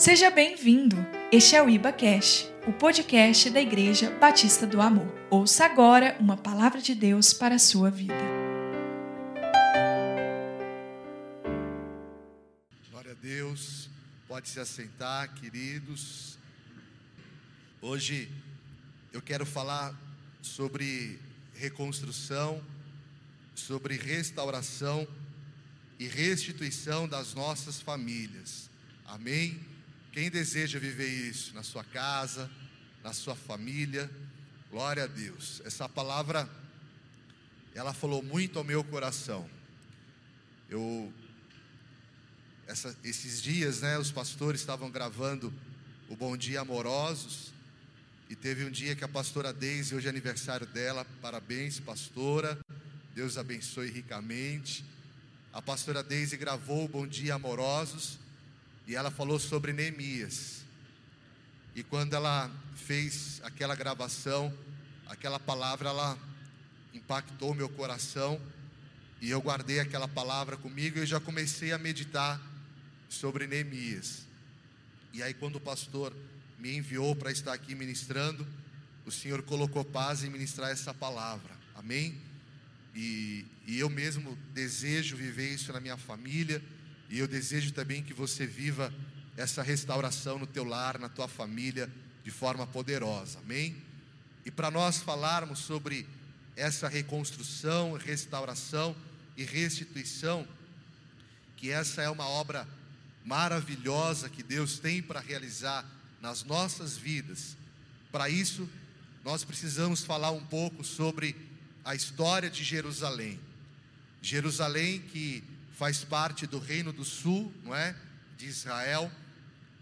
Seja bem-vindo. Este é o Iba Cash, o podcast da Igreja Batista do Amor. Ouça agora uma palavra de Deus para a sua vida. Glória a Deus. Pode se assentar, queridos. Hoje eu quero falar sobre reconstrução, sobre restauração e restituição das nossas famílias. Amém? Quem deseja viver isso na sua casa, na sua família, glória a Deus. Essa palavra, ela falou muito ao meu coração. Eu, essa, esses dias, né, os pastores estavam gravando o Bom Dia Amorosos, e teve um dia que a pastora Deise, hoje é aniversário dela, parabéns, pastora, Deus abençoe ricamente. A pastora Deise gravou o Bom Dia Amorosos, e ela falou sobre Neemias. E quando ela fez aquela gravação, aquela palavra, ela impactou meu coração. E eu guardei aquela palavra comigo e já comecei a meditar sobre Neemias. E aí, quando o pastor me enviou para estar aqui ministrando, o Senhor colocou paz em ministrar essa palavra. Amém? E, e eu mesmo desejo viver isso na minha família e eu desejo também que você viva essa restauração no teu lar, na tua família, de forma poderosa. Amém? E para nós falarmos sobre essa reconstrução, restauração e restituição, que essa é uma obra maravilhosa que Deus tem para realizar nas nossas vidas. Para isso, nós precisamos falar um pouco sobre a história de Jerusalém. Jerusalém que faz parte do reino do sul, não é? De Israel.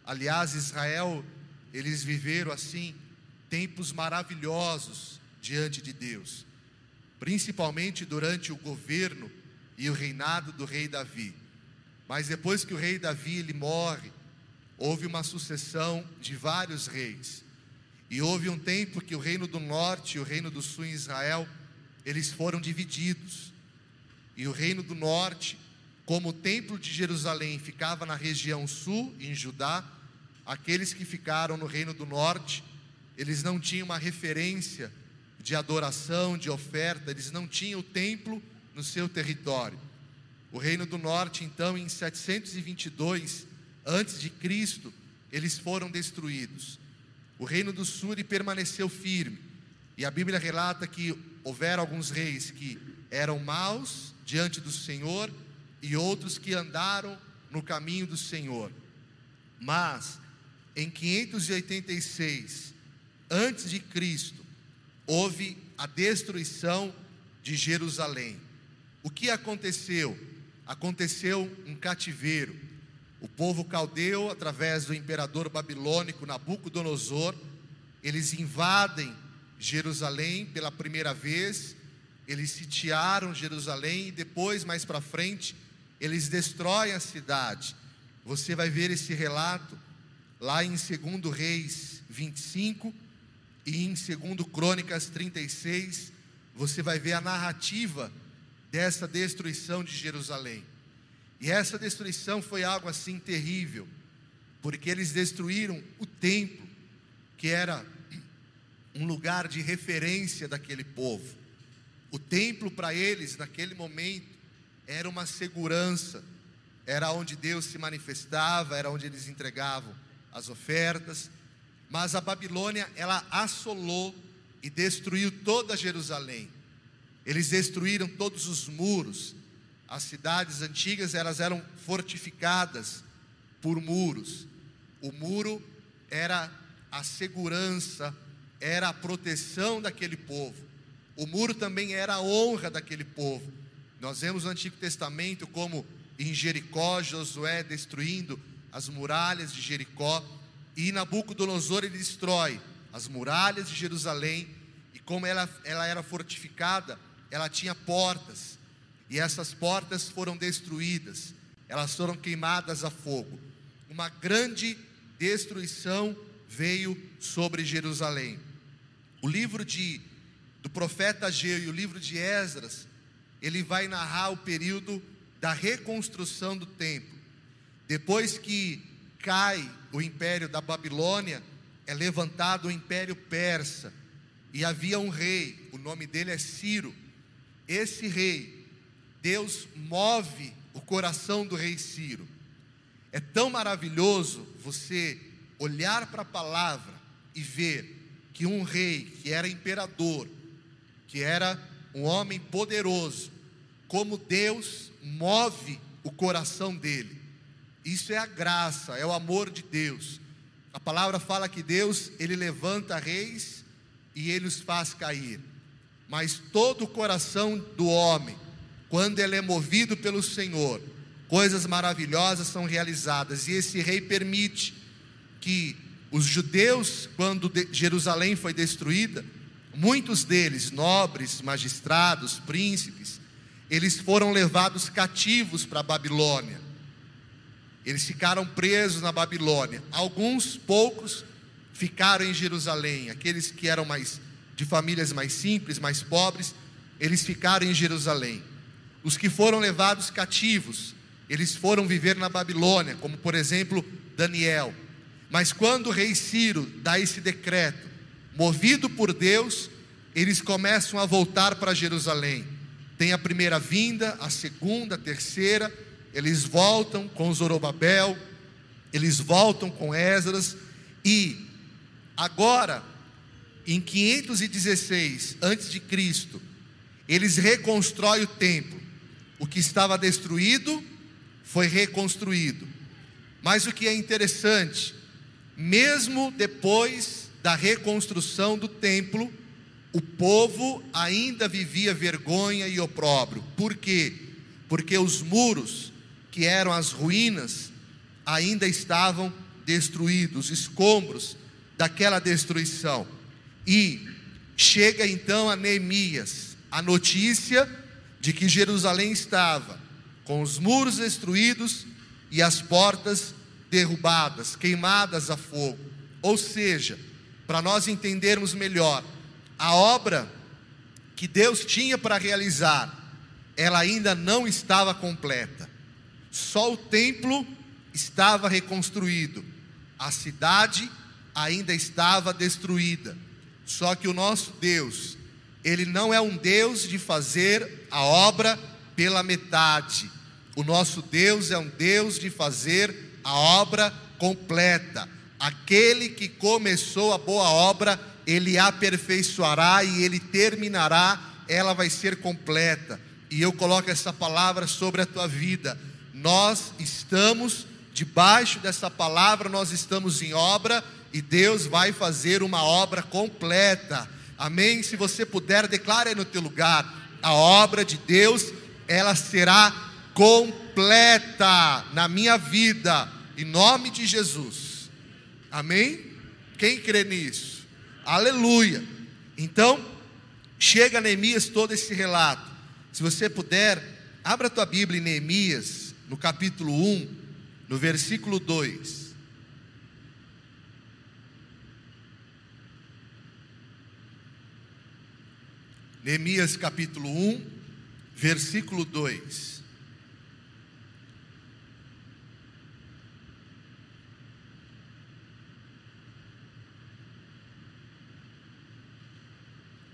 Aliás, Israel, eles viveram assim tempos maravilhosos diante de Deus, principalmente durante o governo e o reinado do rei Davi. Mas depois que o rei Davi ele morre, houve uma sucessão de vários reis. E houve um tempo que o reino do norte e o reino do sul em Israel, eles foram divididos. E o reino do norte como o templo de Jerusalém ficava na região sul, em Judá, aqueles que ficaram no reino do norte, eles não tinham uma referência de adoração, de oferta, eles não tinham o templo no seu território. O reino do norte, então, em 722 antes de Cristo, eles foram destruídos. O reino do sul permaneceu firme. E a Bíblia relata que houveram alguns reis que eram maus diante do Senhor e outros que andaram no caminho do Senhor. Mas em 586 antes de Cristo houve a destruição de Jerusalém. O que aconteceu? Aconteceu um cativeiro. O povo caldeu, através do imperador babilônico Nabucodonosor, eles invadem Jerusalém pela primeira vez, eles sitiaram Jerusalém e depois, mais para frente, eles destroem a cidade. Você vai ver esse relato lá em 2 Reis 25 e em 2 Crônicas 36. Você vai ver a narrativa dessa destruição de Jerusalém. E essa destruição foi algo assim terrível, porque eles destruíram o templo, que era um lugar de referência daquele povo. O templo para eles, naquele momento, era uma segurança, era onde Deus se manifestava, era onde eles entregavam as ofertas. Mas a Babilônia, ela assolou e destruiu toda Jerusalém. Eles destruíram todos os muros. As cidades antigas, elas eram fortificadas por muros. O muro era a segurança, era a proteção daquele povo. O muro também era a honra daquele povo. Nós vemos no Antigo Testamento como em Jericó, Josué destruindo as muralhas de Jericó, e Nabucodonosor ele destrói as muralhas de Jerusalém, e como ela, ela era fortificada, ela tinha portas, e essas portas foram destruídas, elas foram queimadas a fogo. Uma grande destruição veio sobre Jerusalém. O livro de, do profeta Ageu e o livro de Esdras ele vai narrar o período da reconstrução do templo. Depois que cai o império da Babilônia, é levantado o império persa. E havia um rei, o nome dele é Ciro. Esse rei, Deus move o coração do rei Ciro. É tão maravilhoso você olhar para a palavra e ver que um rei que era imperador, que era um homem poderoso, como Deus move o coração dele. Isso é a graça, é o amor de Deus. A palavra fala que Deus, ele levanta reis e ele os faz cair. Mas todo o coração do homem, quando ele é movido pelo Senhor, coisas maravilhosas são realizadas. E esse rei permite que os judeus, quando Jerusalém foi destruída, muitos deles, nobres, magistrados, príncipes, eles foram levados cativos para a Babilônia. Eles ficaram presos na Babilônia. Alguns poucos ficaram em Jerusalém. Aqueles que eram mais de famílias mais simples, mais pobres, eles ficaram em Jerusalém. Os que foram levados cativos, eles foram viver na Babilônia, como por exemplo Daniel. Mas quando o rei Ciro dá esse decreto, movido por Deus, eles começam a voltar para Jerusalém. Tem a primeira vinda, a segunda, a terceira, eles voltam com Zorobabel, eles voltam com Esdras e agora em 516 antes de Cristo, eles reconstroem o templo. O que estava destruído foi reconstruído. Mas o que é interessante, mesmo depois da reconstrução do templo, o povo ainda vivia vergonha e opróbrio. Por quê? Porque os muros, que eram as ruínas, ainda estavam destruídos, escombros daquela destruição. E chega então a Neemias a notícia de que Jerusalém estava com os muros destruídos e as portas derrubadas, queimadas a fogo. Ou seja, para nós entendermos melhor, a obra que Deus tinha para realizar, ela ainda não estava completa. Só o templo estava reconstruído, a cidade ainda estava destruída. Só que o nosso Deus, ele não é um Deus de fazer a obra pela metade. O nosso Deus é um Deus de fazer a obra completa. Aquele que começou a boa obra, ele aperfeiçoará e ele terminará, ela vai ser completa. E eu coloco essa palavra sobre a tua vida. Nós estamos debaixo dessa palavra, nós estamos em obra e Deus vai fazer uma obra completa. Amém? Se você puder, declare no teu lugar: a obra de Deus, ela será completa na minha vida, em nome de Jesus. Amém? Quem crê nisso? Aleluia. Então, chega Neemias todo esse relato. Se você puder, abra a tua Bíblia em Neemias, no capítulo 1, no versículo 2. Neemias capítulo 1, versículo 2.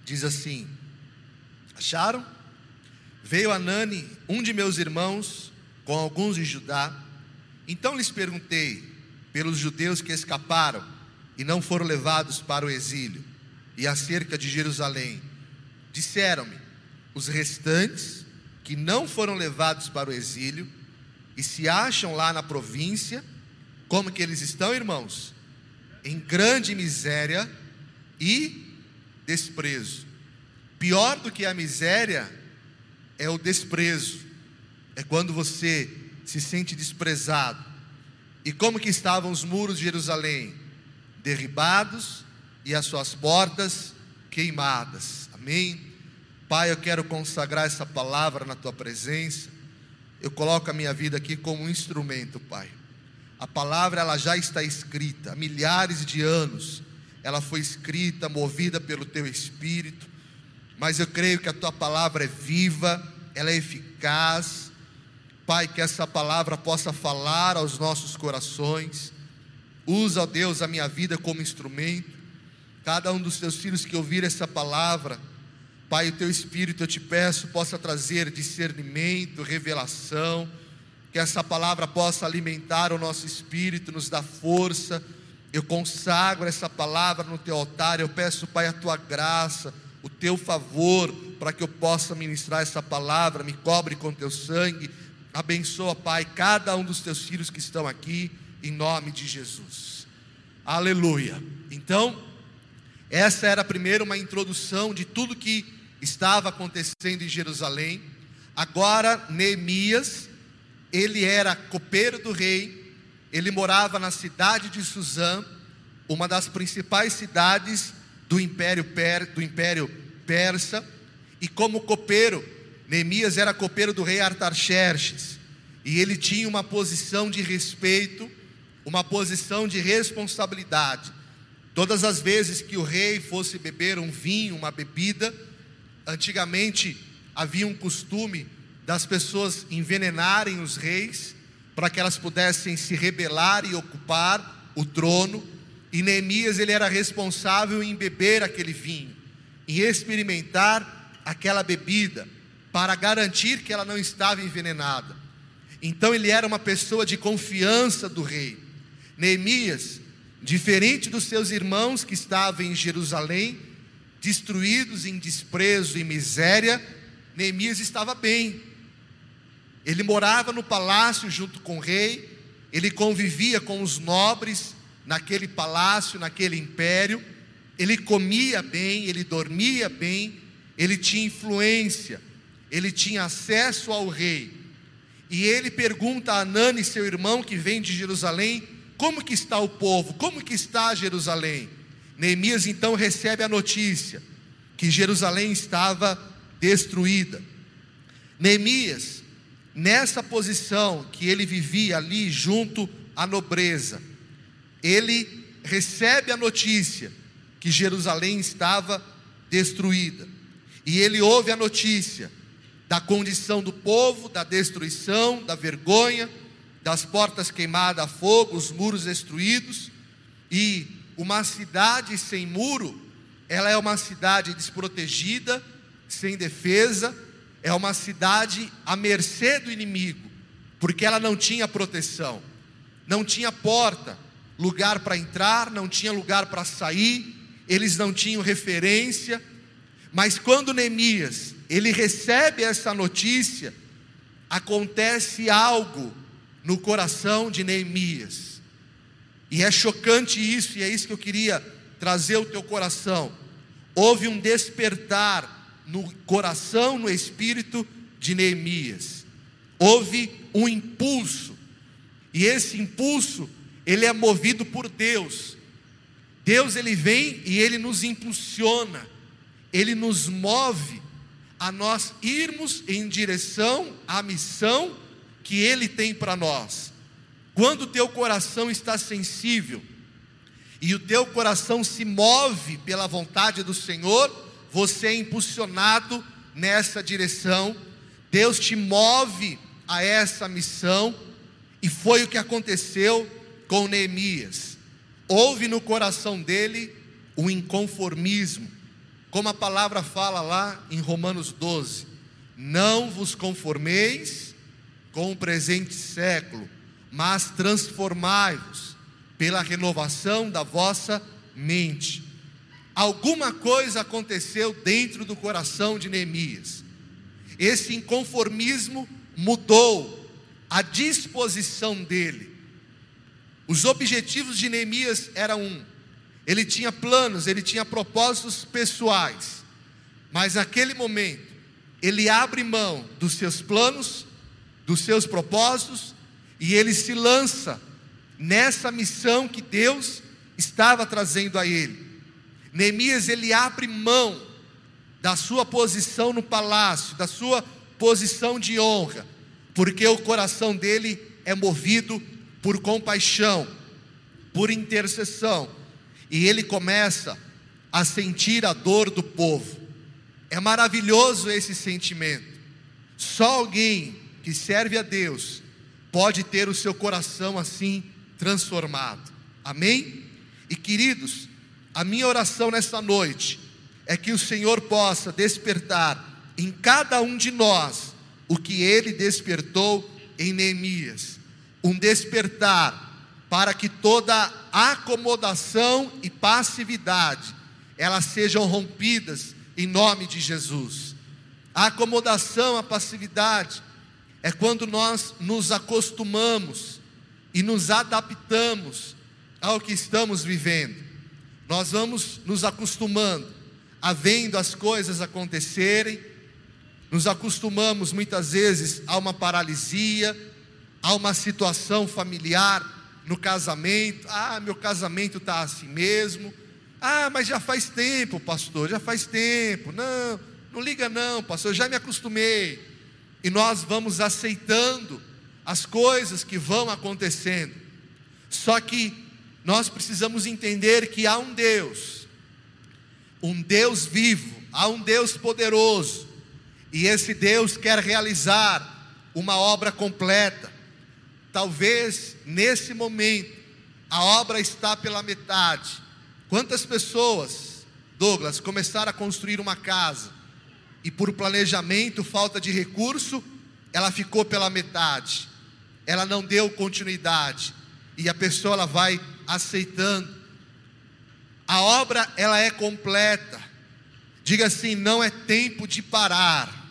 Diz assim: Acharam? Veio Anani, um de meus irmãos, com alguns de Judá. Então lhes perguntei pelos judeus que escaparam e não foram levados para o exílio, e acerca de Jerusalém. Disseram-me: os restantes que não foram levados para o exílio e se acham lá na província, como que eles estão, irmãos? Em grande miséria e desprezo. Pior do que a miséria é o desprezo. É quando você se sente desprezado. E como que estavam os muros de Jerusalém? Derribados e as suas portas queimadas. Amém. Pai, eu quero consagrar essa palavra na tua presença. Eu coloco a minha vida aqui como um instrumento, Pai. A palavra ela já está escrita há milhares de anos ela foi escrita, movida pelo teu espírito, mas eu creio que a tua palavra é viva, ela é eficaz. Pai, que essa palavra possa falar aos nossos corações, Usa, ó Deus, a minha vida como instrumento. Cada um dos teus filhos que ouvir essa palavra, Pai, o teu Espírito, eu te peço, possa trazer discernimento, revelação, que essa palavra possa alimentar o nosso espírito, nos dar força. Eu consagro essa palavra no teu altar, eu peço, Pai, a tua graça, o teu favor, para que eu possa ministrar essa palavra, me cobre com teu sangue. Abençoa, Pai, cada um dos teus filhos que estão aqui, em nome de Jesus. Aleluia. Então, essa era primeiro uma introdução de tudo que estava acontecendo em Jerusalém. Agora, Neemias, ele era copeiro do rei, ele morava na cidade de Suzã, uma das principais cidades do Império, per, do Império Persa, e como copeiro, Neemias era copeiro do rei Artaxerxes, e ele tinha uma posição de respeito, uma posição de responsabilidade. Todas as vezes que o rei fosse beber um vinho, uma bebida, antigamente havia um costume das pessoas envenenarem os reis para que elas pudessem se rebelar e ocupar o trono. E Neemias ele era responsável em beber aquele vinho, em experimentar aquela bebida para garantir que ela não estava envenenada. Então ele era uma pessoa de confiança do rei. Neemias, diferente dos seus irmãos que estavam em Jerusalém, destruídos em desprezo e miséria, Neemias estava bem, ele morava no palácio junto com o rei, ele convivia com os nobres naquele palácio, naquele império, ele comia bem, ele dormia bem, ele tinha influência, ele tinha acesso ao rei. E ele pergunta a Anani, seu irmão que vem de Jerusalém, como que está o povo? Como que está Jerusalém? Neemias então recebe a notícia que Jerusalém estava destruída. Neemias nessa posição que ele vivia ali junto à nobreza, ele recebe a notícia que Jerusalém estava destruída. E ele ouve a notícia da condição do povo, da destruição, da vergonha, das portas queimadas a fogo, os muros destruídos, e uma cidade sem muro, ela é uma cidade desprotegida, sem defesa, é uma cidade à mercê do inimigo, porque ela não tinha proteção, não tinha porta, lugar para entrar, não tinha lugar para sair, eles não tinham referência. Mas quando Neemias ele recebe essa notícia, acontece algo no coração de Neemias. E é chocante isso, e é isso que eu queria trazer o teu coração. Houve um despertar no coração, no espírito de Neemias. Houve um impulso, e esse impulso, ele é movido por Deus. Deus ele vem e ele nos impulsiona, ele nos move a nós irmos em direção à missão que ele tem para nós. Quando o teu coração está sensível e o teu coração se move pela vontade do Senhor, você é impulsionado nessa direção, Deus te move a essa missão, e foi o que aconteceu com Neemias. Houve no coração dele o inconformismo, como a palavra fala lá em Romanos 12: Não vos conformeis com o presente século, mas transformai-vos pela renovação da vossa mente alguma coisa aconteceu dentro do coração de Neemias. Esse inconformismo mudou a disposição dele. Os objetivos de Neemias eram um: ele tinha planos, ele tinha propósitos pessoais, mas naquele momento, ele abre mão dos seus planos, dos seus propósitos, e ele se lança nessa missão que Deus estava trazendo a ele. Neemias ele abre mão da sua posição no palácio, da sua posição de honra, porque o coração dele é movido por compaixão, por intercessão, e ele começa a sentir a dor do povo. É maravilhoso esse sentimento. Só alguém que serve a Deus pode ter o seu coração assim transformado. Amém? E queridos, a minha oração nesta noite é que o Senhor possa despertar em cada um de nós o que ele despertou em Neemias um despertar para que toda acomodação e passividade elas sejam rompidas em nome de Jesus. A acomodação, a passividade é quando nós nos acostumamos e nos adaptamos ao que estamos vivendo. Nós vamos nos acostumando a vendo as coisas acontecerem, nos acostumamos muitas vezes a uma paralisia, a uma situação familiar no casamento. Ah, meu casamento está assim mesmo. Ah, mas já faz tempo, pastor, já faz tempo. Não, não liga não, pastor, eu já me acostumei. E nós vamos aceitando as coisas que vão acontecendo. Só que nós precisamos entender que há um Deus, um Deus vivo, há um Deus poderoso, e esse Deus quer realizar uma obra completa. Talvez nesse momento a obra está pela metade, Quantas pessoas, Douglas, começaram a construir uma casa e por planejamento, falta de recurso, ela ficou pela metade, ela não deu continuidade e a pessoa ela vai aceitando. A obra ela é completa. Diga assim, não é tempo de parar.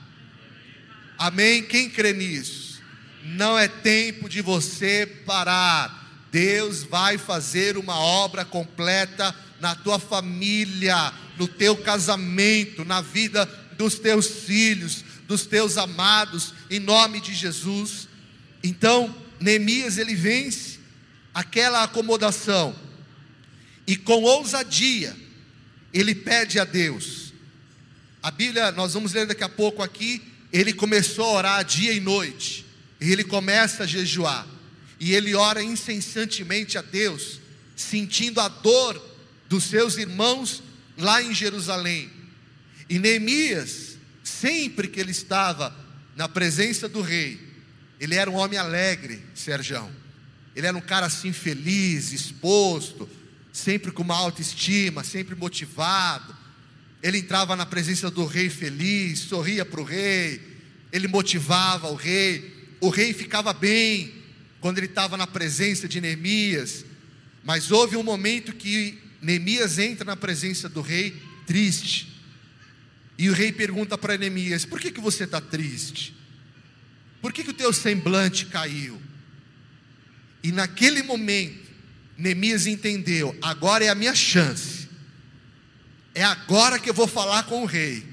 Amém? Quem crê nisso? Não é tempo de você parar. Deus vai fazer uma obra completa na tua família, no teu casamento, na vida dos teus filhos, dos teus amados, em nome de Jesus. Então, Neemias ele vence aquela acomodação e com ousadia ele pede a Deus. A Bíblia, nós vamos ler daqui a pouco aqui, ele começou a orar dia e noite, e ele começa a jejuar, e ele ora incessantemente a Deus, sentindo a dor dos seus irmãos lá em Jerusalém. E Neemias, sempre que ele estava na presença do rei, ele era um homem alegre, Serjão. Ele era um cara assim feliz, exposto, sempre com uma autoestima, sempre motivado. Ele entrava na presença do rei feliz, sorria para o rei, ele motivava o rei. O rei ficava bem quando ele estava na presença de Neemias. Mas houve um momento que Neemias entra na presença do rei triste. E o rei pergunta para Neemias: Por que, que você está triste? Por que, que o teu semblante caiu? E naquele momento, Neemias entendeu: agora é a minha chance. É agora que eu vou falar com o rei.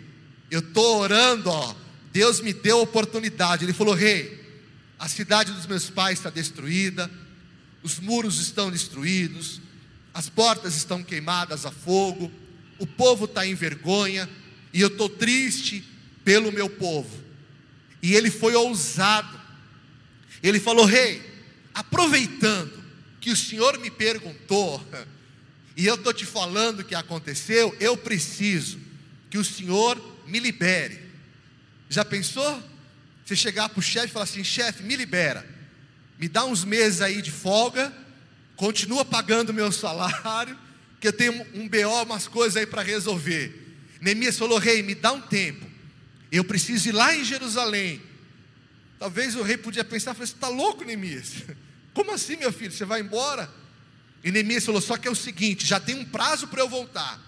Eu estou orando, ó. Deus me deu a oportunidade. Ele falou: Rei, a cidade dos meus pais está destruída, os muros estão destruídos, as portas estão queimadas a fogo, o povo está em vergonha, e eu estou triste pelo meu povo. E ele foi ousado, ele falou: Rei, aproveitando que o senhor me perguntou, e eu estou te falando o que aconteceu, eu preciso que o senhor me libere. Já pensou? Você chegar para o chefe e falar assim: chefe, me libera, me dá uns meses aí de folga continua pagando meu salário, que eu tenho um BO, umas coisas aí para resolver. Neemias falou: Rei, me dá um tempo, eu preciso ir lá em Jerusalém. Talvez o rei podia pensar: Você está louco, Neemias? Como assim, meu filho? Você vai embora? E Neemias falou: Só que é o seguinte, já tem um prazo para eu voltar.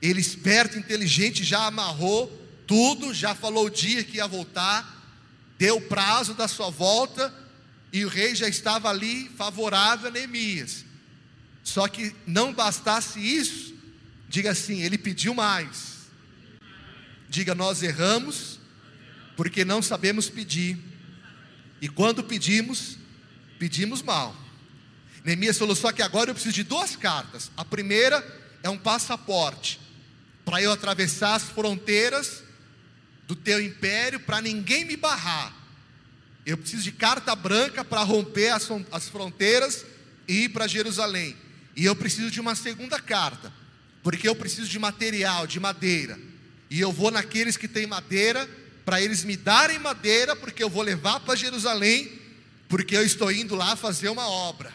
Ele, esperto, inteligente, já amarrou tudo, já falou o dia que ia voltar, deu o prazo da sua volta e o rei já estava ali favorável a Neemias. Só que não bastasse isso, diga assim: ele pediu mais. Diga, nós erramos, porque não sabemos pedir. E quando pedimos, pedimos mal. Neemias falou: só que agora eu preciso de duas cartas. A primeira é um passaporte, para eu atravessar as fronteiras do teu império, para ninguém me barrar. Eu preciso de carta branca para romper as, as fronteiras e ir para Jerusalém. E eu preciso de uma segunda carta, porque eu preciso de material, de madeira. E eu vou naqueles que têm madeira, para eles me darem madeira, porque eu vou levar para Jerusalém, porque eu estou indo lá fazer uma obra.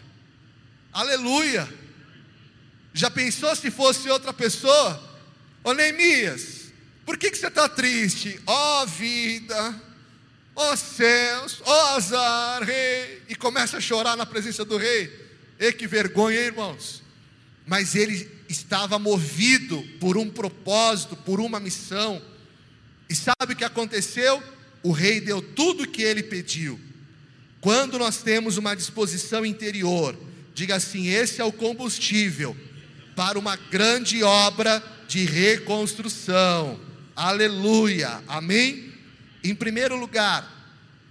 Aleluia! Já pensou se fosse outra pessoa? Ô Neemias, por que, que você está triste? Ó oh, vida, ó oh, céus, ó oh, azar, rei. E começa a chorar na presença do rei. E que vergonha, irmãos. Mas ele estava movido por um propósito, por uma missão. E sabe o que aconteceu? O rei deu tudo o que ele pediu. Quando nós temos uma disposição interior, diga assim: esse é o combustível para uma grande obra de reconstrução. Aleluia. Amém? Em primeiro lugar,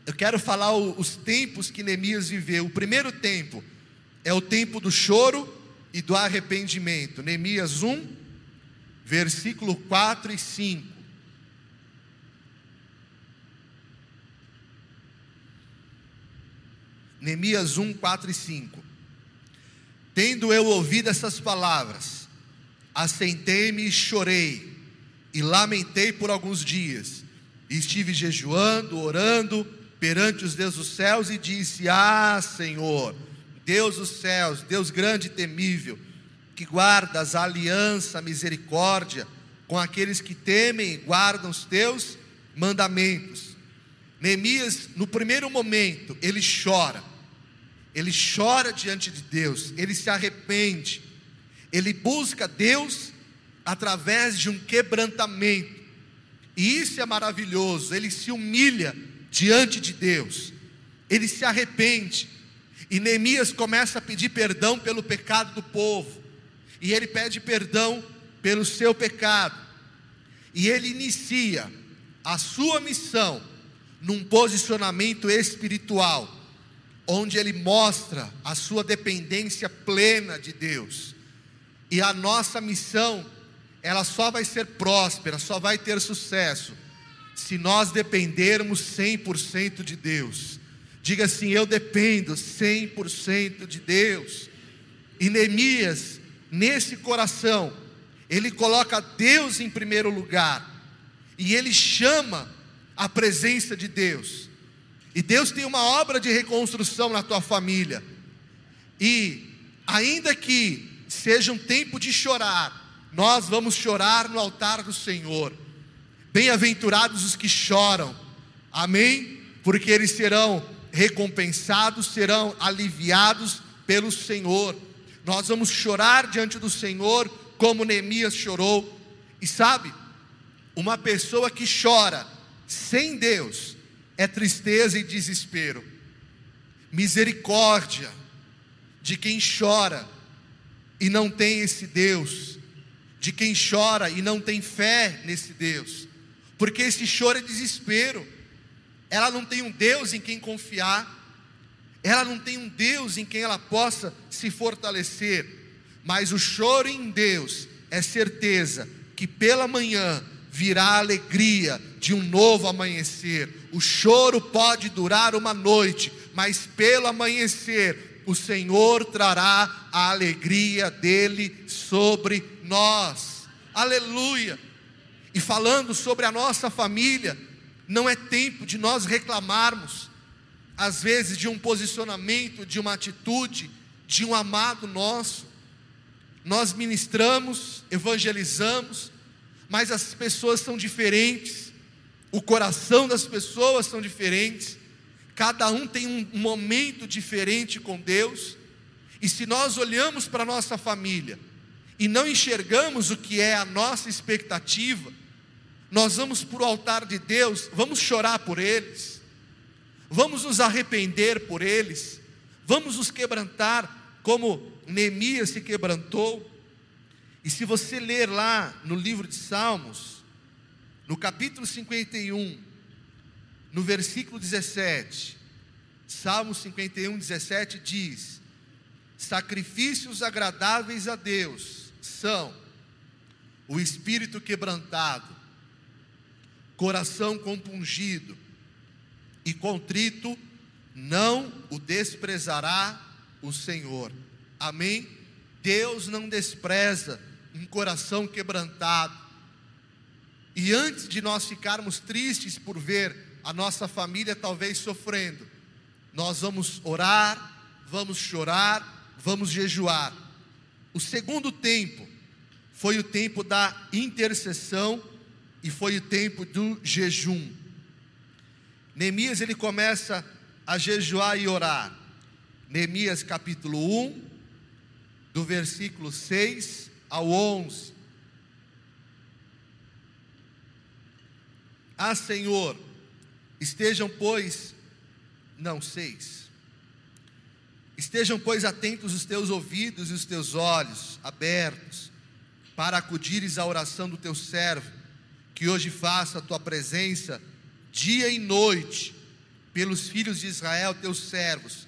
eu quero falar os tempos que Neemias viveu. O primeiro tempo é o tempo do choro e do arrependimento. Neemias 1, versículo 4 e 5. Neemias 1, 4 e 5. Tendo eu ouvido essas palavras, assentei-me e chorei, e lamentei por alguns dias, e estive jejuando, orando perante os deuses dos céus, e disse: Ah, Senhor, Deus dos céus, Deus grande e temível, que guardas a aliança, a misericórdia com aqueles que temem e guardam os teus mandamentos. Neemias, no primeiro momento, ele chora. Ele chora diante de Deus, ele se arrepende, ele busca Deus através de um quebrantamento, e isso é maravilhoso. Ele se humilha diante de Deus, ele se arrepende, e Neemias começa a pedir perdão pelo pecado do povo, e ele pede perdão pelo seu pecado, e ele inicia a sua missão num posicionamento espiritual onde ele mostra a sua dependência plena de Deus. E a nossa missão, ela só vai ser próspera, só vai ter sucesso, se nós dependermos 100% de Deus. Diga assim: Eu dependo 100% de Deus. E Neemias, nesse coração, ele coloca Deus em primeiro lugar, e ele chama a presença de Deus. E Deus tem uma obra de reconstrução na tua família. E ainda que seja um tempo de chorar, nós vamos chorar no altar do Senhor. Bem-aventurados os que choram. Amém? Porque eles serão recompensados, serão aliviados pelo Senhor. Nós vamos chorar diante do Senhor como Neemias chorou. E sabe, uma pessoa que chora sem Deus, é tristeza e desespero. Misericórdia de quem chora e não tem esse Deus, de quem chora e não tem fé nesse Deus, porque esse choro é desespero. Ela não tem um Deus em quem confiar, ela não tem um Deus em quem ela possa se fortalecer, mas o choro em Deus é certeza que pela manhã virá alegria de um novo amanhecer. O choro pode durar uma noite, mas pelo amanhecer o Senhor trará a alegria dele sobre nós. Aleluia! E falando sobre a nossa família, não é tempo de nós reclamarmos, às vezes, de um posicionamento, de uma atitude, de um amado nosso. Nós ministramos, evangelizamos, mas as pessoas são diferentes, o coração das pessoas são diferentes, cada um tem um momento diferente com Deus, e se nós olhamos para a nossa família e não enxergamos o que é a nossa expectativa, nós vamos para o altar de Deus, vamos chorar por eles, vamos nos arrepender por eles, vamos nos quebrantar como Neemias se quebrantou, e se você ler lá no livro de Salmos, no capítulo 51, no versículo 17, Salmos 51, 17 diz: Sacrifícios agradáveis a Deus são o espírito quebrantado, coração compungido e contrito, não o desprezará o Senhor. Amém? Deus não despreza um coração quebrantado. E antes de nós ficarmos tristes por ver a nossa família talvez sofrendo, nós vamos orar, vamos chorar, vamos jejuar. O segundo tempo foi o tempo da intercessão e foi o tempo do jejum. Neemias ele começa a jejuar e orar. Neemias capítulo 1, do versículo 6 ao 11. Ah, Senhor, estejam, pois, não, seis. Estejam, pois, atentos os teus ouvidos e os teus olhos abertos, para acudires à oração do teu servo, que hoje faça a tua presença dia e noite, pelos filhos de Israel, teus servos,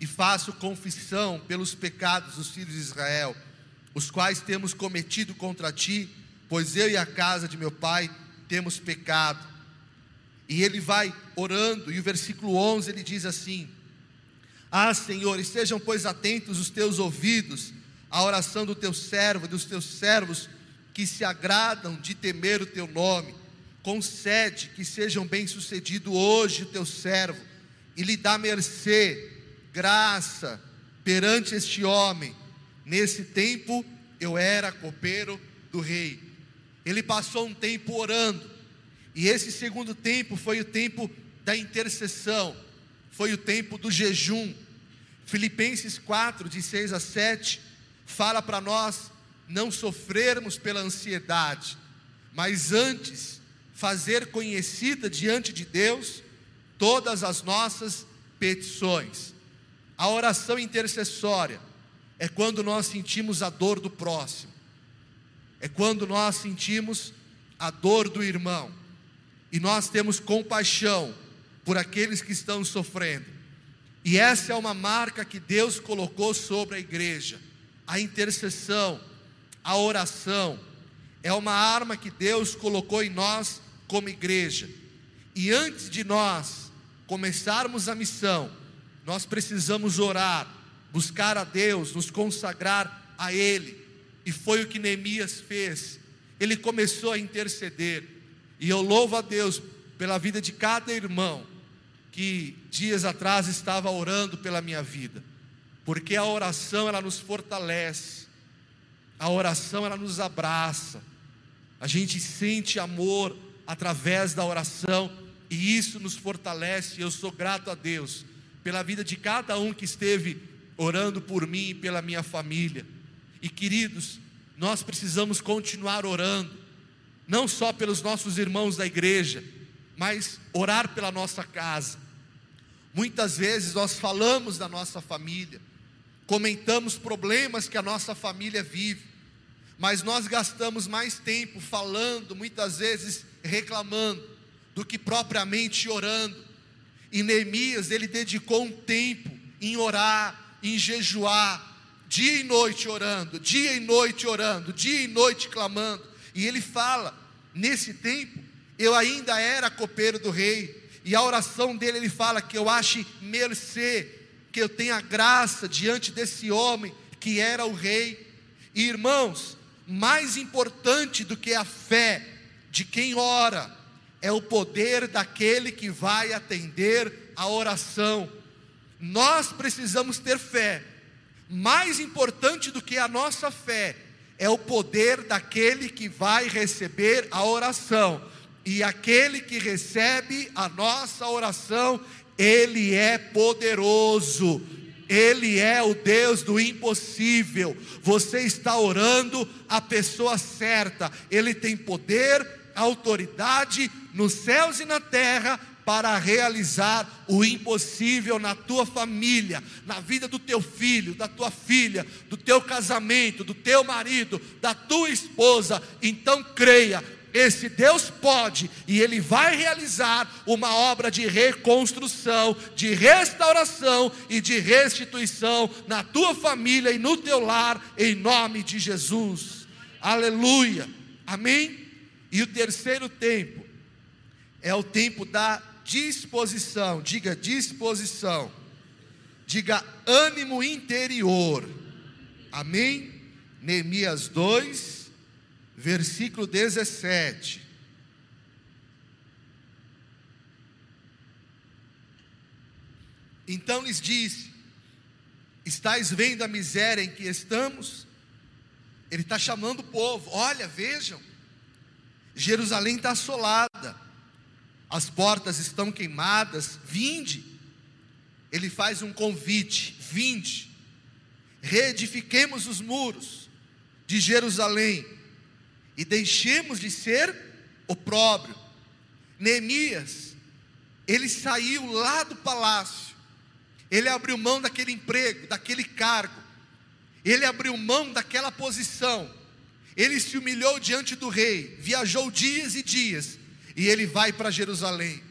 e faço confissão pelos pecados dos filhos de Israel, os quais temos cometido contra ti, pois eu e a casa de meu pai temos pecado. E ele vai orando, e o versículo 11 ele diz assim: Ah, Senhor, estejam, pois, atentos os teus ouvidos à oração do teu servo, dos teus servos que se agradam de temer o teu nome concede que sejam bem-sucedido hoje o teu servo, e lhe dá mercê, graça perante este homem. Nesse tempo eu era copeiro do rei. Ele passou um tempo orando, e esse segundo tempo foi o tempo da intercessão, foi o tempo do jejum. Filipenses 4, de 6 a 7, fala para nós não sofrermos pela ansiedade, mas antes fazer conhecida diante de Deus todas as nossas petições. A oração intercessória é quando nós sentimos a dor do próximo, é quando nós sentimos a dor do irmão, e nós temos compaixão por aqueles que estão sofrendo. E essa é uma marca que Deus colocou sobre a igreja, a intercessão, a oração, é uma arma que Deus colocou em nós como igreja. E antes de nós começarmos a missão, nós precisamos orar, buscar a Deus, nos consagrar a Ele. E foi o que Neemias fez. Ele começou a interceder. E eu louvo a Deus pela vida de cada irmão que dias atrás estava orando pela minha vida. Porque a oração ela nos fortalece. A oração ela nos abraça. A gente sente amor através da oração, e isso nos fortalece. Eu sou grato a Deus pela vida de cada um que esteve orando por mim e pela minha família. E queridos, nós precisamos continuar orando, não só pelos nossos irmãos da igreja, mas orar pela nossa casa. Muitas vezes nós falamos da nossa família, comentamos problemas que a nossa família vive, mas nós gastamos mais tempo falando, muitas vezes reclamando, do que propriamente orando. E Neemias, ele dedicou um tempo em orar, em jejuar, dia e noite orando, dia e noite orando, dia e noite clamando. E ele fala: nesse tempo, eu ainda era copeiro do rei. E a oração dele, ele fala que eu ache mercê, que eu tenha graça diante desse homem que era o rei. E irmãos, mais importante do que a fé de quem ora é o poder daquele que vai atender a oração. Nós precisamos ter fé. Mais importante do que a nossa fé é o poder daquele que vai receber a oração. E aquele que recebe a nossa oração, ele é poderoso. Ele é o Deus do impossível. Você está orando a pessoa certa. Ele tem poder, autoridade nos céus e na terra para realizar o impossível na tua família, na vida do teu filho, da tua filha, do teu casamento, do teu marido, da tua esposa. Então creia, esse Deus pode e Ele vai realizar uma obra de reconstrução, de restauração e de restituição na tua família e no teu lar, em nome de Jesus. Aleluia. Amém? E o terceiro tempo é o tempo da disposição. Diga disposição. Diga ânimo interior. Amém? Neemias 2, versículo 17. Então lhes disse: Estais vendo a miséria em que estamos? Ele está chamando o povo: olha, vejam, Jerusalém está assolada, as portas estão queimadas, vinde. Ele faz um convite: vinde, reedifiquemos os muros de Jerusalém e deixemos de ser opróbrio. Neemias, ele saiu lá do palácio, ele abriu mão daquele emprego, daquele cargo, ele abriu mão daquela posição, ele se humilhou diante do rei, viajou dias e dias, e ele vai para Jerusalém.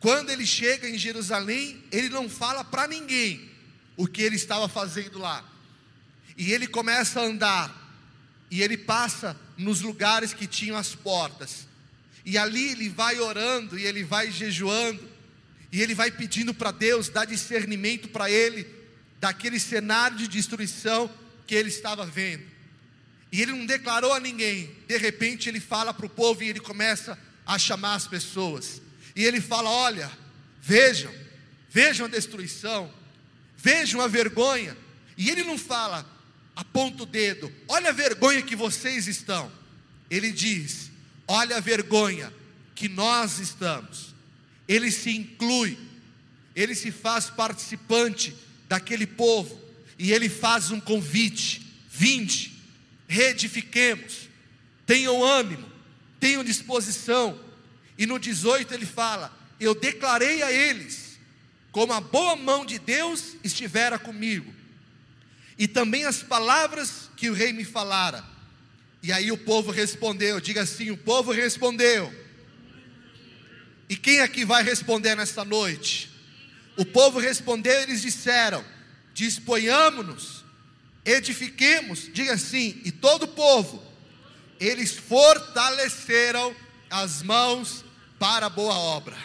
Quando ele chega em Jerusalém, ele não fala para ninguém o que ele estava fazendo lá. E ele começa a andar, e ele passa nos lugares que tinham as portas. E ali ele vai orando, e ele vai jejuando, e ele vai pedindo para Deus dar discernimento para ele daquele cenário de destruição que ele estava vendo. E ele não declarou a ninguém. De repente ele fala para o povo e ele começa a chamar as pessoas. E ele fala: Olha, vejam, vejam a destruição, vejam a vergonha. E ele não fala, aponta o dedo, olha a vergonha que vocês estão. Ele diz: Olha a vergonha que nós estamos. Ele se inclui, ele se faz participante daquele povo e ele faz um convite: vinde, reedifiquemos, tenham ânimo, tenham disposição. E no 18 ele fala: Eu declarei a eles, como a boa mão de Deus estivera comigo, e também as palavras que o rei me falara. E aí o povo respondeu: Diga assim: o povo respondeu. E quem aqui vai responder nesta noite? O povo respondeu, eles disseram: disponhamos-nos, edifiquemos, diga assim, e todo o povo, eles fortaleceram as mãos para a boa obra.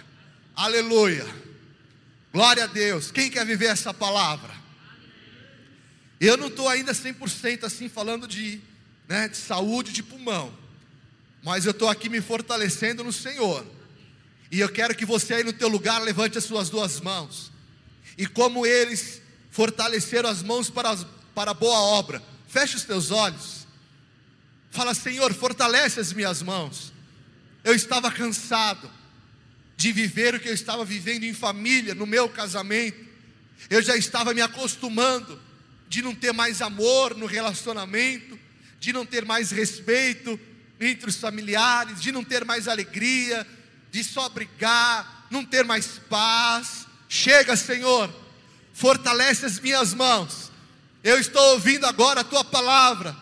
Aleluia. Glória a Deus. Quem quer viver essa palavra? Eu não estou ainda 100% assim falando de, né, de saúde de pulmão, mas eu estou aqui me fortalecendo no Senhor. E eu quero que você aí no teu lugar levante as suas duas mãos. E como eles fortaleceram as mãos para, para a boa obra. Feche os teus olhos. Fala, Senhor, fortalece as minhas mãos. Eu estava cansado de viver o que eu estava vivendo em família, no meu casamento. Eu já estava me acostumando de não ter mais amor no relacionamento, de não ter mais respeito entre os familiares, de não ter mais alegria, de só brigar, não ter mais paz. Chega, Senhor, fortalece as minhas mãos. Eu estou ouvindo agora a tua palavra.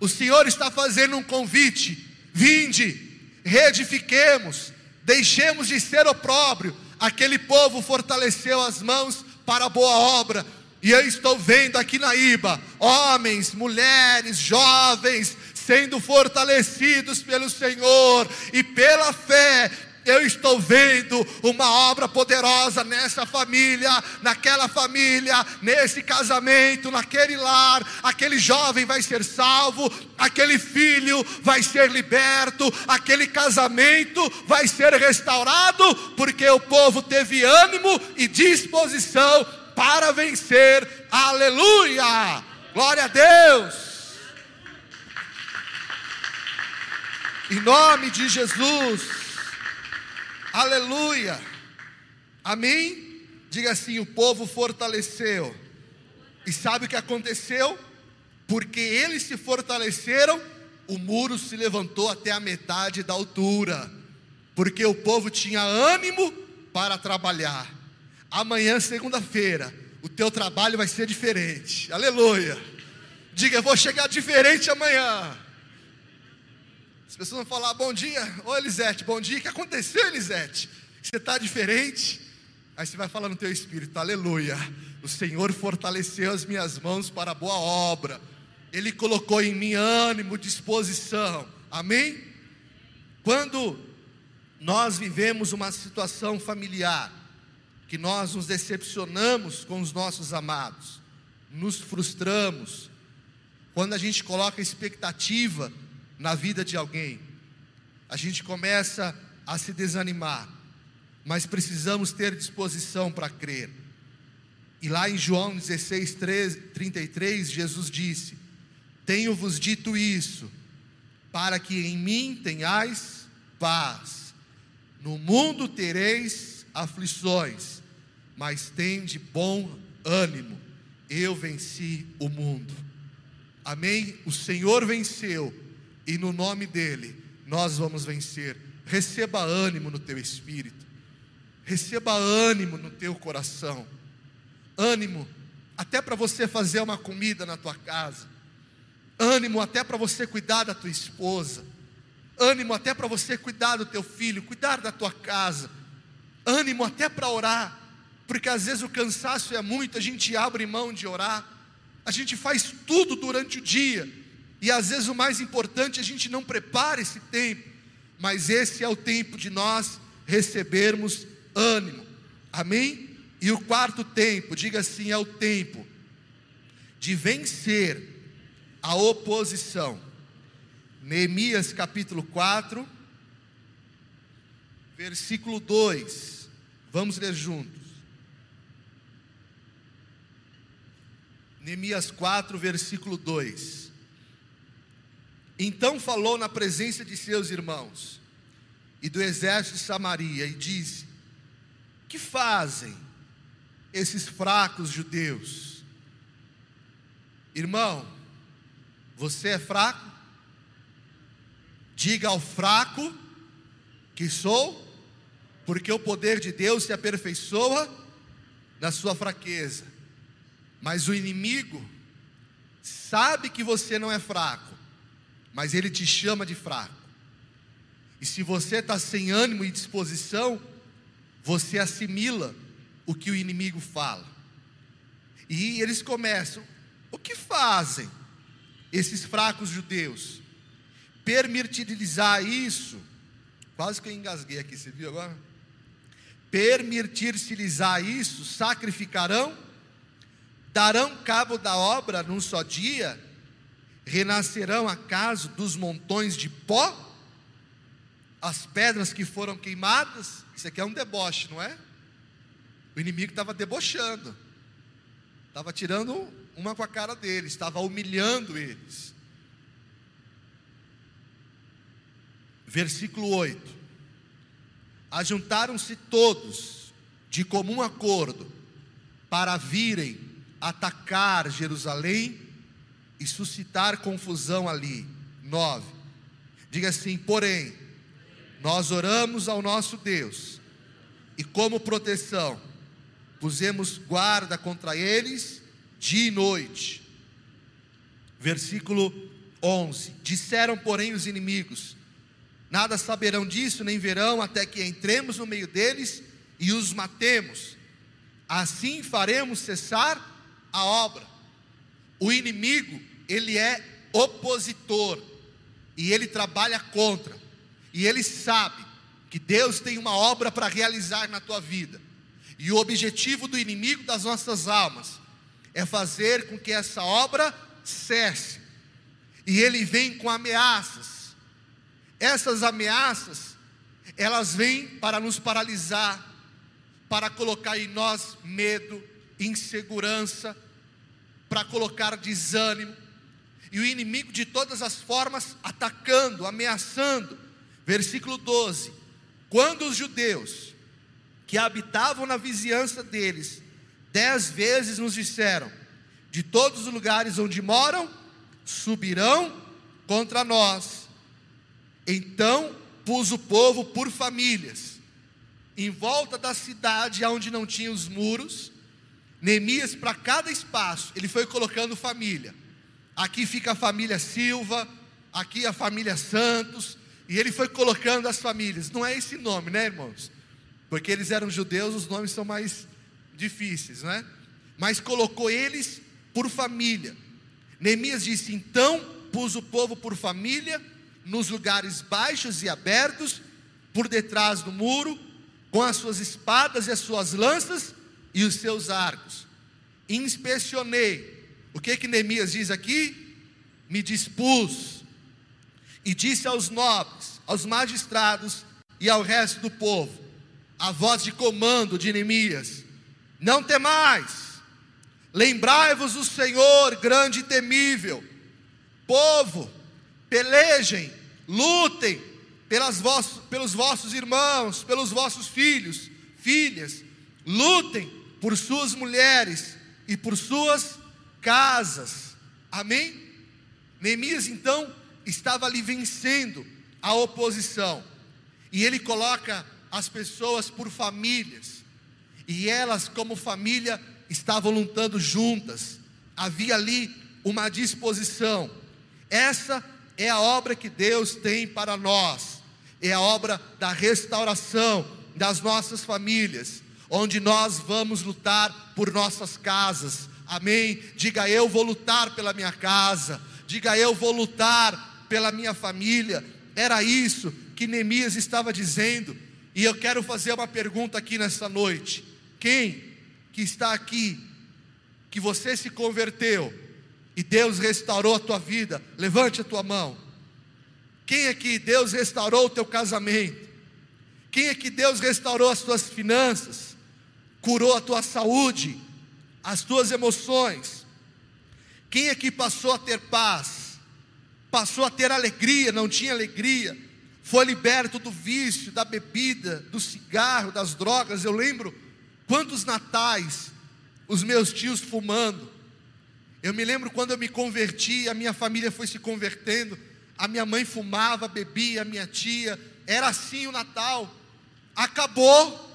O Senhor está fazendo um convite. Vinde, reedifiquemos, deixemos de ser opróbrio. Aquele povo fortaleceu as mãos para a boa obra. E eu estou vendo aqui na Iba homens, mulheres, jovens sendo fortalecidos pelo Senhor e pela fé eu estou vendo uma obra poderosa nessa família, naquela família, nesse casamento, naquele lar. Aquele jovem vai ser salvo, aquele filho vai ser liberto, aquele casamento vai ser restaurado, porque o povo teve ânimo e disposição para vencer. Aleluia! Glória a Deus! Em nome de Jesus. Aleluia. Amém? Diga assim: o povo fortaleceu. E sabe o que aconteceu? Porque eles se fortaleceram, o muro se levantou até a metade da altura. Porque o povo tinha ânimo para trabalhar. Amanhã, segunda-feira, o teu trabalho vai ser diferente. Aleluia. Diga, eu vou chegar diferente amanhã. As pessoas vão falar: Bom dia, ô Elisete, bom dia. O que aconteceu, Elisete? Você está diferente? Aí você vai falar no teu espírito: Aleluia. O Senhor fortaleceu as minhas mãos para a boa obra. Ele colocou em mim ânimo, disposição. Amém? Quando nós vivemos uma situação familiar, que nós nos decepcionamos com os nossos amados, nos frustramos, quando a gente coloca expectativa na vida de alguém, a gente começa a se desanimar, mas precisamos ter disposição para crer. E lá em João 16, 33, Jesus disse: Tenho-vos dito isso, para que em mim tenhais paz. No mundo tereis aflições, mas tende bom ânimo. Eu venci o mundo. Amém? O Senhor venceu, e no nome dEle nós vamos vencer. Receba ânimo no teu espírito, receba ânimo no teu coração, ânimo até para você fazer uma comida na tua casa, ânimo até para você cuidar da tua esposa, ânimo até para você cuidar do teu filho, cuidar da tua casa, ânimo até para orar, porque às vezes o cansaço é muito, a gente abre mão de orar, a gente faz tudo durante o dia, e às vezes o mais importante, a gente não prepara esse tempo, mas esse é o tempo de nós recebermos ânimo, amém? E o quarto tempo, diga assim, é o tempo de vencer a oposição. Neemias capítulo 4, versículo 2. Vamos ler juntos. Neemias 4, versículo 2. Então falou na presença de seus irmãos e do exército de Samaria e disse: Que fazem esses fracos judeus? Irmão, você é fraco? Diga ao fraco que sou, porque o poder de Deus se aperfeiçoa na sua fraqueza. Mas o inimigo sabe que você não é fraco, mas ele te chama de fraco. E se você está sem ânimo e disposição, você assimila o que o inimigo fala. E eles começam: o que fazem esses fracos judeus? Permitir-lhes isso, quase que eu engasguei aqui, você viu agora? Permitir-se-lhes isso, sacrificarão darão cabo da obra num só dia, renascerão acaso dos montões de pó, as pedras que foram queimadas, isso aqui é um deboche, não é? O inimigo estava debochando, estava tirando uma com a cara deles, estava humilhando eles. Versículo 8: Ajuntaram-se todos de comum acordo para virem atacar Jerusalém e suscitar confusão ali. 9. Diga assim: porém, nós oramos ao nosso Deus, e como proteção, pusemos guarda contra eles dia e noite. Versículo 11: Disseram, porém, os inimigos: Nada saberão disso, nem verão, até que entremos no meio deles e os matemos. Assim faremos cessar a obra. O inimigo, ele é opositor e ele trabalha contra. E ele sabe que Deus tem uma obra para realizar na tua vida. E o objetivo do inimigo das nossas almas é fazer com que essa obra cesse. E ele vem com ameaças. Essas ameaças, elas vêm para nos paralisar, para colocar em nós medo, insegurança, para colocar desânimo, e o inimigo de todas as formas atacando, ameaçando. Versículo 12: Quando os judeus que habitavam na vizinhança deles, dez vezes nos disseram: De todos os lugares onde moram, subirão contra nós. Então pus o povo por famílias, em volta da cidade onde não tinha os muros, Neemias, para cada espaço, ele foi colocando família. Aqui fica a família Silva, aqui a família Santos, e ele foi colocando as famílias. Não é esse nome, né, irmãos? Porque eles eram judeus, os nomes são mais difíceis, né? Mas colocou eles por família. Neemias disse: Então pus o povo por família, nos lugares baixos e abertos, por detrás do muro, com as suas espadas e as suas lanças e os seus arcos. Inspecionei. O que que Neemias diz aqui? Me dispus e disse aos nobres, aos magistrados e ao resto do povo, a voz de comando de Neemias: Não temais, lembrai-vos do Senhor grande e temível, Povo, pelejem, lutem pelas vossos, pelos vossos irmãos, pelos vossos filhos, filhas, lutem por suas mulheres e por suas casas. Amém? Neemias então estava ali vencendo a oposição. E ele coloca as pessoas por famílias. E elas, como família, estavam lutando juntas. Havia ali uma disposição. Essa é a obra que Deus tem para nós. É a obra da restauração das nossas famílias, onde nós vamos lutar por nossas casas. Amém? Diga eu vou lutar pela minha casa. Diga eu vou lutar pela minha família. Era isso que Neemias estava dizendo. E eu quero fazer uma pergunta aqui nessa noite. Quem que está aqui que você se converteu e Deus restaurou a tua vida, levante a tua mão. Quem é que Deus restaurou o teu casamento? Quem é que Deus restaurou as tuas finanças? Curou a tua saúde, as tuas emoções? Quem é que passou a ter paz? Passou a ter alegria, não tinha alegria? Foi liberto do vício, da bebida, do cigarro, das drogas. Eu lembro quantos natais os meus tios fumando. Eu me lembro quando eu me converti, a minha família foi se convertendo. A minha mãe fumava, bebia, a minha tia. Era assim o Natal. Acabou,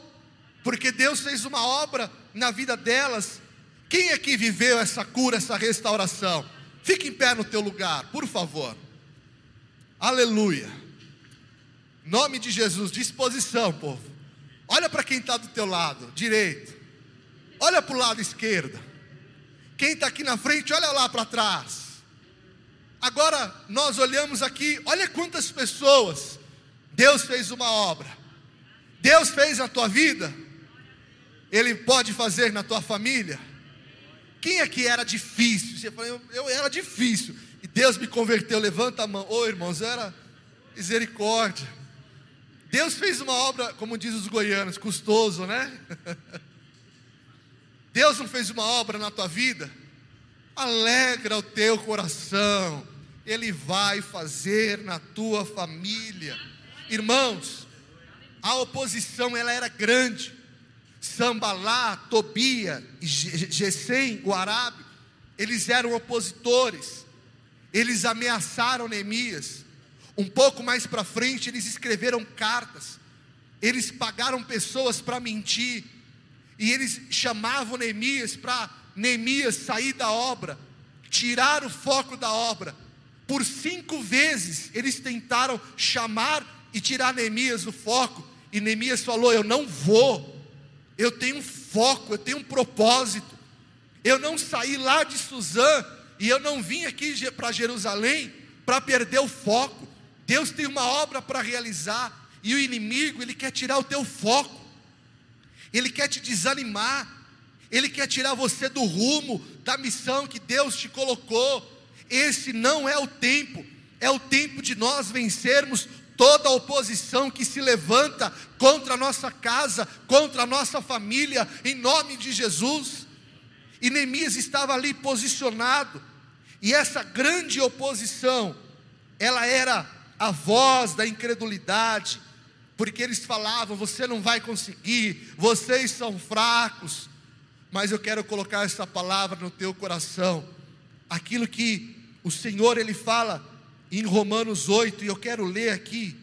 porque Deus fez uma obra na vida delas. Quem aqui viveu essa cura, essa restauração? Fique em pé no teu lugar, por favor. Aleluia. Nome de Jesus, disposição, povo. Olha para quem está do teu lado, direito. Olha para o lado esquerdo. Quem está aqui na frente, olha lá para trás. Agora nós olhamos aqui, olha quantas pessoas Deus fez uma obra. Deus fez na tua vida. Ele pode fazer na tua família. Quem aqui era difícil? Você falou, eu, eu era difícil. E Deus me converteu. Levanta a mão. Ô oh, irmãos, era misericórdia. Deus fez uma obra, como diz os goianos, custoso, né? Deus não fez uma obra na tua vida? Alegra o teu coração. Ele vai fazer na tua família. Irmãos, a oposição ela era grande. Sambalá, Tobia, Gesem, Arábio, eles eram opositores. Eles ameaçaram Neemias. Um pouco mais para frente, eles escreveram cartas. Eles pagaram pessoas para mentir e eles chamavam Neemias para Neemias sair da obra, tirar o foco da obra. Por cinco vezes eles tentaram chamar e tirar Neemias do foco, e Neemias falou: Eu não vou, eu tenho um foco, eu tenho um propósito. Eu não saí lá de Suzã e eu não vim aqui para Jerusalém para perder o foco. Deus tem uma obra para realizar e o inimigo ele quer tirar o teu foco ele quer te desanimar, ele quer tirar você do rumo da missão que Deus te colocou. Esse não é o tempo, é o tempo de nós vencermos toda oposição que se levanta contra a nossa casa, contra a nossa família, em nome de Jesus. E Neemias estava ali posicionado, e essa grande oposição, ela era a voz da incredulidade, porque eles falavam: você não vai conseguir, vocês são fracos. Mas eu quero colocar essa palavra no teu coração, aquilo que o Senhor ele fala em Romanos 8, e eu quero ler aqui,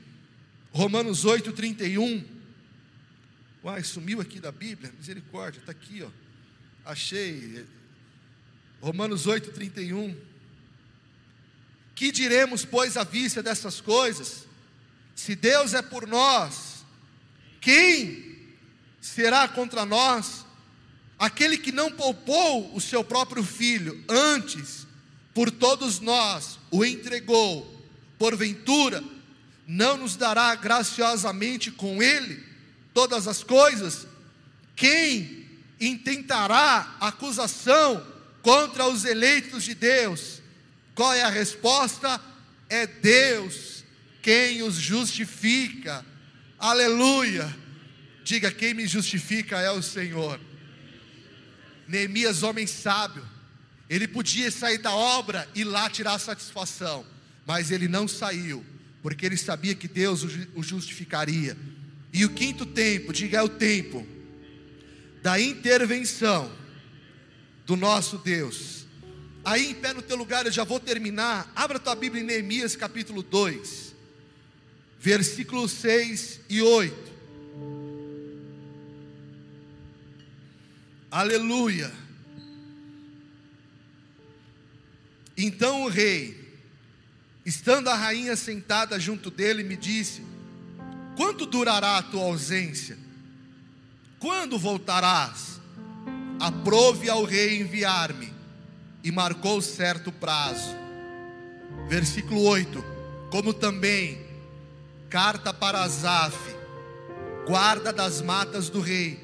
Romanos 8, 31. Uai, sumiu aqui da Bíblia, misericórdia, está aqui, ó. Achei. Romanos 8, 31. Que diremos, pois, à vista dessas coisas? Se Deus é por nós, quem será contra nós? Aquele que não poupou o seu próprio filho, antes, por todos nós, o entregou, porventura, não nos dará graciosamente com ele todas as coisas? Quem intentará acusação contra os eleitos de Deus? Qual é a resposta? É Deus quem os justifica. Aleluia. Diga: quem me justifica é o Senhor. Neemias, homem sábio, Ele podia sair da obra e lá tirar satisfação, mas ele não saiu, porque ele sabia que Deus o justificaria. E o quinto tempo, diga é o tempo da intervenção do nosso Deus. Aí em pé no teu lugar, eu já vou terminar. Abra tua Bíblia em Neemias capítulo 2, versículos 6 e 8. Aleluia. Então o rei, estando a rainha sentada junto dele, me disse: Quanto durará a tua ausência? Quando voltarás? Aprove ao rei enviar-me, e marcou certo prazo. Versículo 8: Como também carta para Asaf, guarda das matas do rei,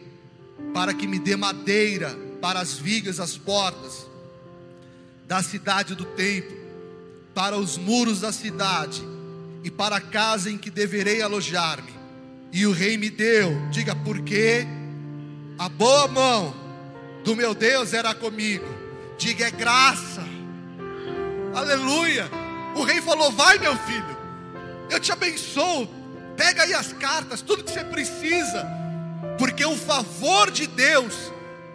para que me dê madeira para as vigas, as portas da cidade do templo, para os muros da cidade e para a casa em que deverei alojar-me. E o rei me deu, diga porque a boa mão do meu Deus era comigo. Diga é graça. Aleluia. O rei falou: "Vai, meu filho. Eu te abençoo. Pega aí as cartas, tudo que você precisa, porque o favor de Deus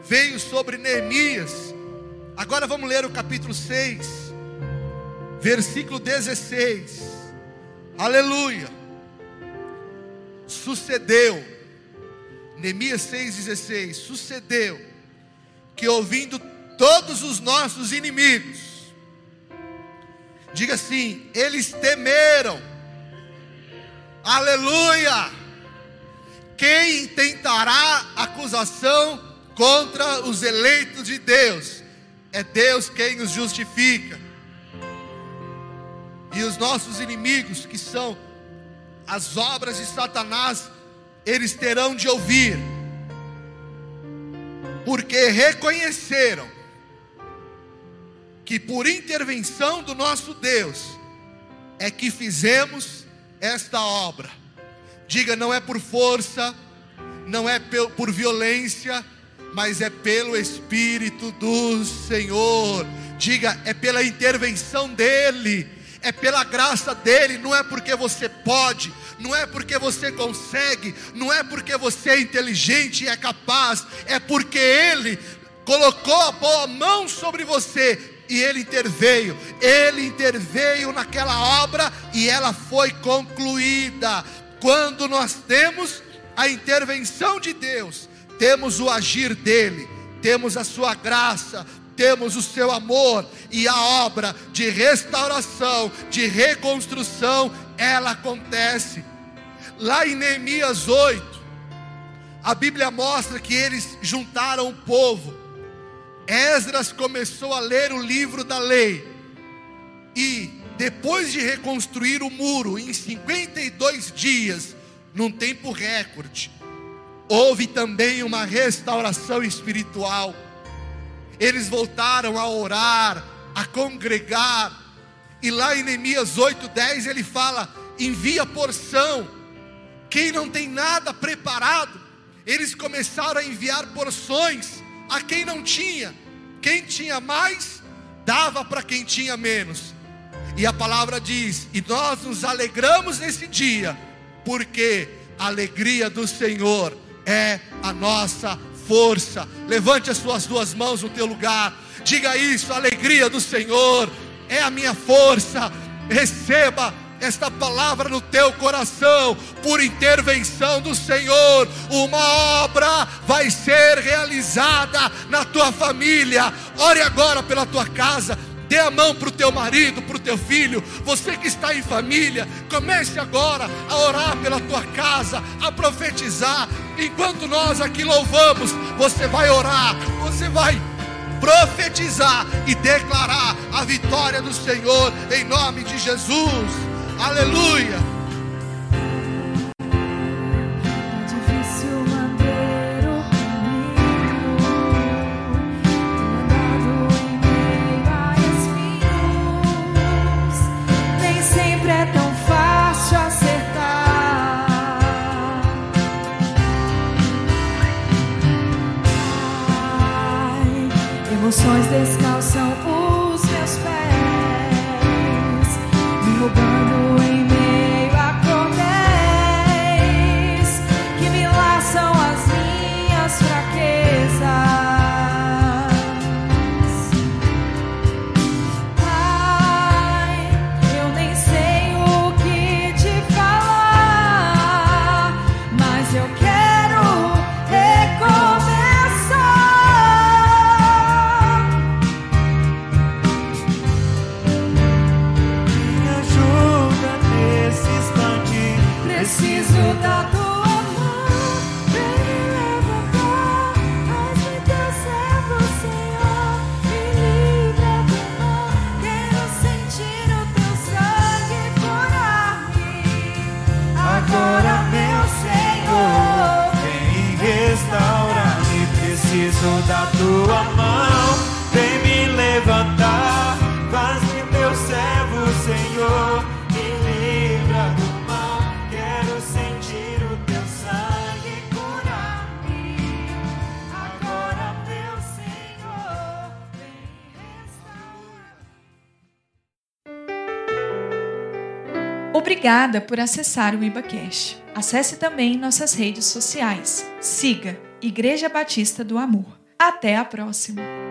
veio sobre Neemias Agora vamos ler o capítulo 6, versículo 16. Aleluia. Sucedeu, Neemias 6,16. Sucedeu que ouvindo todos os nossos inimigos, diga assim: eles temeram, aleluia. Quem tentará acusação contra os eleitos de Deus? É Deus quem os justifica. E os nossos inimigos, que são as obras de Satanás, eles terão de ouvir, porque reconheceram que por intervenção do nosso Deus é que fizemos esta obra. Diga, não é por força, não é por violência, mas é pelo Espírito do Senhor. Diga, é pela intervenção dEle, é pela graça dEle, não é porque você pode, não é porque você consegue, não é porque você é inteligente e é capaz, é porque Ele colocou a boa mão sobre você e Ele interveio, Ele interveio naquela obra e ela foi concluída. Quando nós temos a intervenção de Deus, temos o agir dele, temos a sua graça, temos o seu amor e a obra de restauração, de reconstrução, ela acontece. Lá em Neemias 8, a Bíblia mostra que eles juntaram o povo. Esdras começou a ler o livro da lei. E depois de reconstruir o muro em 52 dias, num tempo recorde, houve também uma restauração espiritual. Eles voltaram a orar, a congregar. E lá em Neemias 8:10 ele fala: "Envia porção". Quem não tem nada preparado, eles começaram a enviar porções a quem não tinha. Quem tinha mais, dava para quem tinha menos. E a palavra diz: "E nós nos alegramos nesse dia, porque a alegria do Senhor é a nossa força. Levante as suas duas mãos no teu lugar. Diga isso, a alegria do Senhor é a minha força. Receba esta palavra no teu coração, por intervenção do Senhor, uma obra vai ser realizada na tua família. Ore agora pela tua casa. Dê a mão para o teu marido, para o teu filho. Você que está em família, comece agora a orar pela tua casa, a profetizar. Enquanto nós aqui louvamos, você vai orar, você vai profetizar e declarar a vitória do Senhor em nome de Jesus. Aleluia. Emoções descalçam Obrigada por acessar o IbaCast. Acesse também nossas redes sociais. Siga Igreja Batista do Amor. Até a próxima!